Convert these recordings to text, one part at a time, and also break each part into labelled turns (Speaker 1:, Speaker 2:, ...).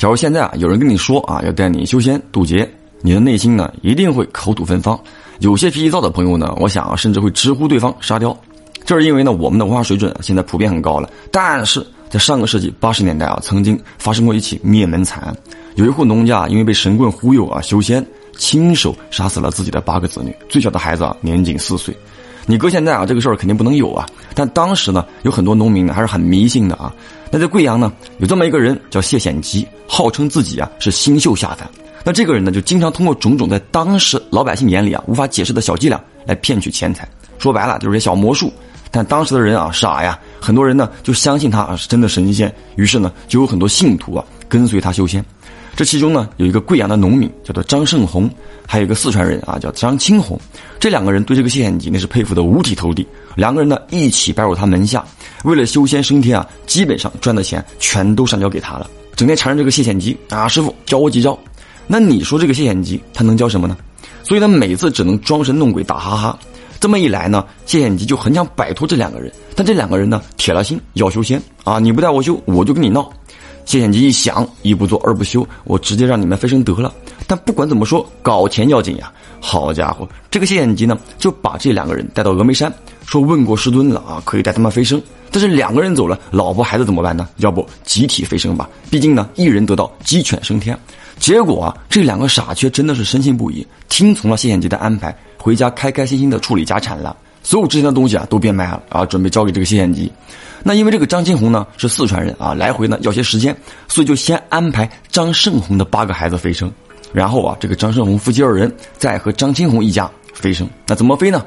Speaker 1: 假如现在啊，有人跟你说啊，要带你修仙渡劫，你的内心呢一定会口吐芬芳。有些脾气躁的朋友呢，我想啊，甚至会直呼对方沙雕。这是因为呢，我们的文化水准现在普遍很高了。但是在上个世纪八十年代啊，曾经发生过一起灭门惨案，有一户农家因为被神棍忽悠啊，修仙，亲手杀死了自己的八个子女，最小的孩子啊年仅四岁。你搁现在啊，这个事儿肯定不能有啊。但当时呢，有很多农民呢还是很迷信的啊。那在贵阳呢，有这么一个人叫谢显吉，号称自己啊是星宿下凡。那这个人呢，就经常通过种种在当时老百姓眼里啊无法解释的小伎俩来骗取钱财。说白了就是些小魔术。但当时的人啊傻呀，很多人呢就相信他啊是真的神仙，于是呢就有很多信徒啊跟随他修仙。这其中呢，有一个贵阳的农民叫做张胜红，还有一个四川人啊叫张青红。这两个人对这个谢显吉那是佩服的五体投地。两个人呢一起拜入他门下，为了修仙升天啊，基本上赚的钱全都上交给他了。整天缠着这个谢显吉啊，师傅教我几招。那你说这个谢显吉他能教什么呢？所以他，每次只能装神弄鬼打哈哈。这么一来呢，谢显吉就很想摆脱这两个人，但这两个人呢铁了心要修仙啊！你不带我修，我就跟你闹。谢显吉一想，一不做二不休，我直接让你们飞升得了。但不管怎么说，搞钱要紧呀！好家伙，这个谢显吉呢，就把这两个人带到峨眉山，说问过师尊了啊，可以带他们飞升。但是两个人走了，老婆孩子怎么办呢？要不集体飞升吧？毕竟呢，一人得道，鸡犬升天。结果啊，这两个傻缺真的是深信不疑，听从了谢显吉的安排，回家开开心心的处理家产了。所有之前的东西啊都变卖了啊，准备交给这个谢显吉。那因为这个张金红呢是四川人啊，来回呢要些时间，所以就先安排张胜红的八个孩子飞升，然后啊这个张胜红夫妻二人再和张金红一家飞升。那怎么飞呢？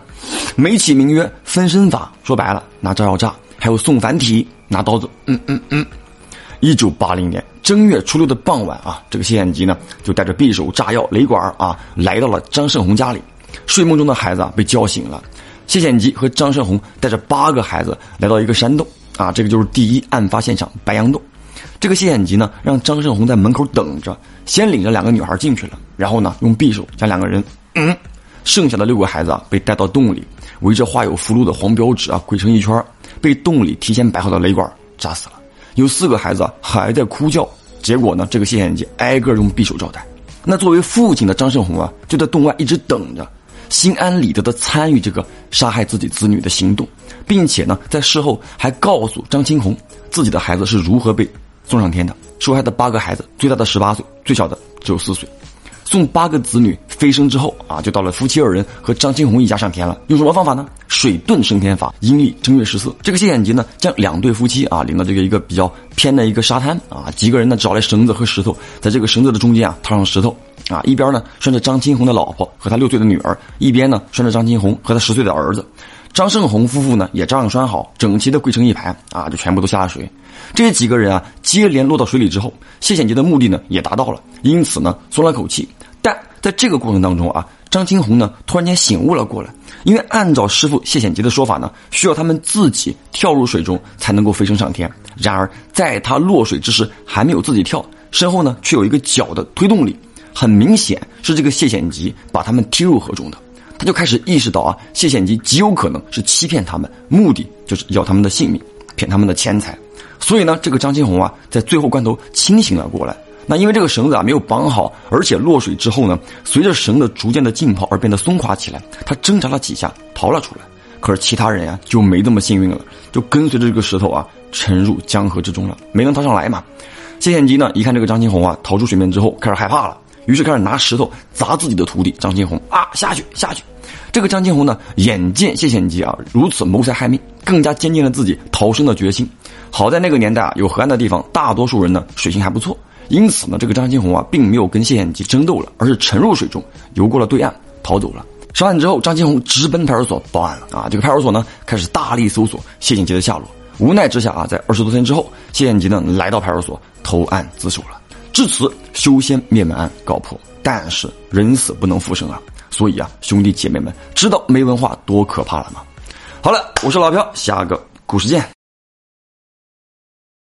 Speaker 1: 美其名曰分身法，说白了拿炸药炸，还有送繁体拿刀子。嗯嗯嗯。一九八零年正月初六的傍晚啊，这个谢显吉呢就带着匕首、炸药、雷管啊来到了张胜红家里。睡梦中的孩子啊被叫醒了，谢显吉和张胜红带着八个孩子来到一个山洞。啊，这个就是第一案发现场白杨洞。这个谢显吉呢，让张胜红在门口等着，先领着两个女孩进去了，然后呢，用匕首将两个人，嗯，剩下的六个孩子啊，被带到洞里，围着画有符箓的黄标纸啊，围成一圈，被洞里提前摆好的雷管扎死了。有四个孩子还在哭叫，结果呢，这个谢显吉挨个用匕首招待。那作为父亲的张胜红啊，就在洞外一直等着。心安理得的参与这个杀害自己子女的行动，并且呢，在事后还告诉张青红自己的孩子是如何被送上天的。受害的八个孩子，最大的十八岁，最小的只有四岁。送八个子女飞升之后啊，就到了夫妻二人和张青红一家上天了。用什么方法呢？水遁升天法。阴历正月十四，这个谢显吉呢，将两对夫妻啊领到这个一个比较偏的一个沙滩啊，几个人呢找来绳子和石头，在这个绳子的中间啊套上石头。啊，一边呢拴着张金红的老婆和他六岁的女儿，一边呢拴着张金红和他十岁的儿子。张胜红夫妇呢也照样拴好，整齐的跪成一排啊，就全部都下了水。这几个人啊接连落到水里之后，谢显吉的目的呢也达到了，因此呢松了口气。但在这个过程当中啊，张青红呢突然间醒悟了过来，因为按照师傅谢显吉的说法呢，需要他们自己跳入水中才能够飞升上天。然而在他落水之时还没有自己跳，身后呢却有一个脚的推动力。很明显是这个谢显吉把他们踢入河中的，他就开始意识到啊，谢显吉极有可能是欺骗他们，目的就是要他们的性命，骗他们的钱财。所以呢，这个张青红啊，在最后关头清醒了过来。那因为这个绳子啊没有绑好，而且落水之后呢，随着绳子逐渐的浸泡而变得松垮起来，他挣扎了几下逃了出来。可是其他人呀就没这么幸运了，就跟随着这个石头啊沉入江河之中了，没能逃上来嘛。谢显吉呢一看这个张金红啊逃出水面之后，开始害怕了。于是开始拿石头砸自己的徒弟张金红啊，下去下去！这个张金红呢，眼见谢显吉啊如此谋财害命，更加坚定了自己逃生的决心。好在那个年代啊，有河岸的地方，大多数人呢水性还不错，因此呢，这个张金红啊并没有跟谢显吉争斗了，而是沉入水中，游过了对岸，逃走了。上岸之后，张金红直奔派出所报案了啊！这个派出所呢开始大力搜索谢显吉的下落。无奈之下啊，在二十多天之后，谢显吉呢来到派出所投案自首了。至此，修仙灭门案告破。但是人死不能复生啊，所以啊，兄弟姐妹们，知道没文化多可怕了吗？好了，我是老朴，下个故事见。